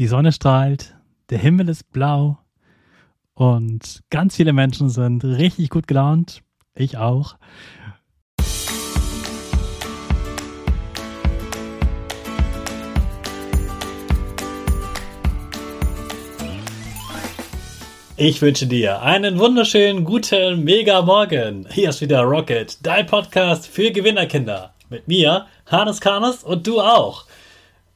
Die Sonne strahlt, der Himmel ist blau und ganz viele Menschen sind richtig gut gelaunt. Ich auch. Ich wünsche dir einen wunderschönen guten Mega Morgen. Hier ist wieder Rocket, dein Podcast für Gewinnerkinder. Mit mir, Hannes Karnes und du auch.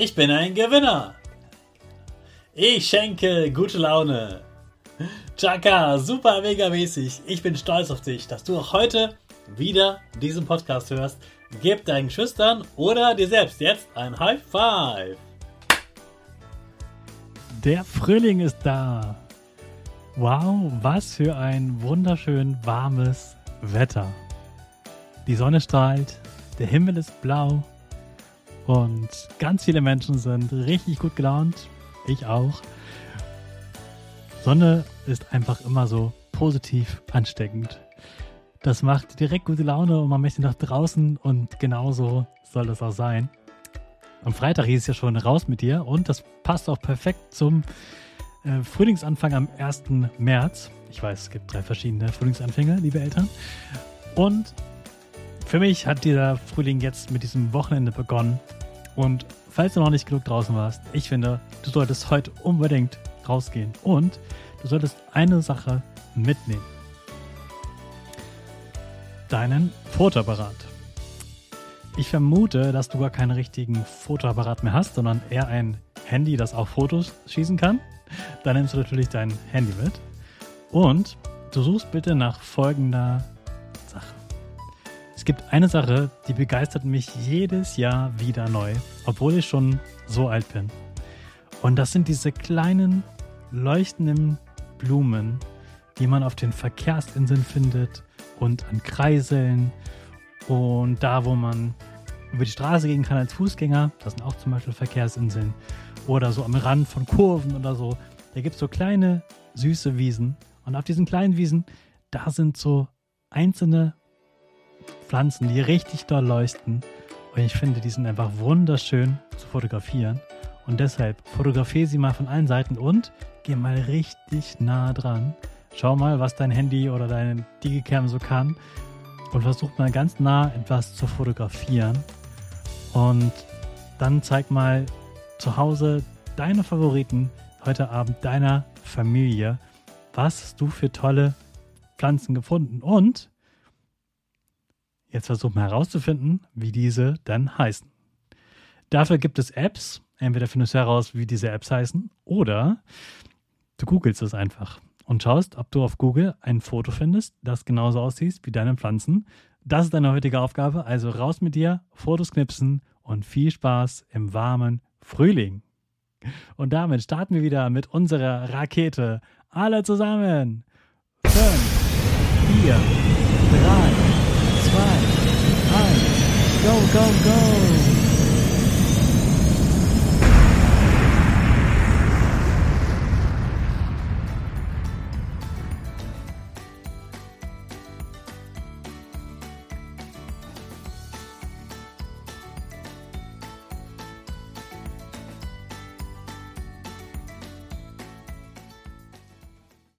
Ich bin ein Gewinner. Ich schenke gute Laune. Chaka, super mega mäßig. Ich bin stolz auf dich, dass du auch heute wieder diesen Podcast hörst. Gib deinen Schüchtern oder dir selbst jetzt ein High Five. Der Frühling ist da. Wow, was für ein wunderschön warmes Wetter. Die Sonne strahlt, der Himmel ist blau und ganz viele Menschen sind richtig gut gelaunt. Ich auch. Sonne ist einfach immer so positiv ansteckend. Das macht direkt gute Laune und man möchte nach draußen und genauso soll das auch sein. Am Freitag hieß es ja schon raus mit dir und das passt auch perfekt zum äh, Frühlingsanfang am 1. März. Ich weiß, es gibt drei verschiedene Frühlingsanfänge, liebe Eltern. Und für mich hat dieser Frühling jetzt mit diesem Wochenende begonnen. Und falls du noch nicht genug draußen warst, ich finde, du solltest heute unbedingt rausgehen. Und du solltest eine Sache mitnehmen. Deinen Fotoapparat. Ich vermute, dass du gar keinen richtigen Fotoapparat mehr hast, sondern eher ein Handy, das auch Fotos schießen kann. Dann nimmst du natürlich dein Handy mit. Und du suchst bitte nach folgender gibt eine Sache, die begeistert mich jedes Jahr wieder neu, obwohl ich schon so alt bin. Und das sind diese kleinen leuchtenden Blumen, die man auf den Verkehrsinseln findet und an Kreiseln und da, wo man über die Straße gehen kann als Fußgänger, das sind auch zum Beispiel Verkehrsinseln. Oder so am Rand von Kurven oder so, da gibt es so kleine süße Wiesen. Und auf diesen kleinen Wiesen, da sind so einzelne Pflanzen, die richtig doll leuchten und ich finde, die sind einfach wunderschön zu fotografieren und deshalb fotografiere sie mal von allen Seiten und geh mal richtig nah dran. Schau mal, was dein Handy oder deine Digicam so kann und versuch mal ganz nah etwas zu fotografieren. Und dann zeig mal zu Hause deine Favoriten heute Abend deiner Familie. Was hast du für tolle Pflanzen gefunden? Und jetzt versuch mal herauszufinden, wie diese dann heißen. Dafür gibt es Apps. Entweder findest du heraus, wie diese Apps heißen, oder Du googelst es einfach und schaust, ob du auf Google ein Foto findest, das genauso aussieht wie deine Pflanzen. Das ist deine heutige Aufgabe. Also raus mit dir, Fotos knipsen und viel Spaß im warmen Frühling. Und damit starten wir wieder mit unserer Rakete. Alle zusammen. 5, 4, Go, go, go!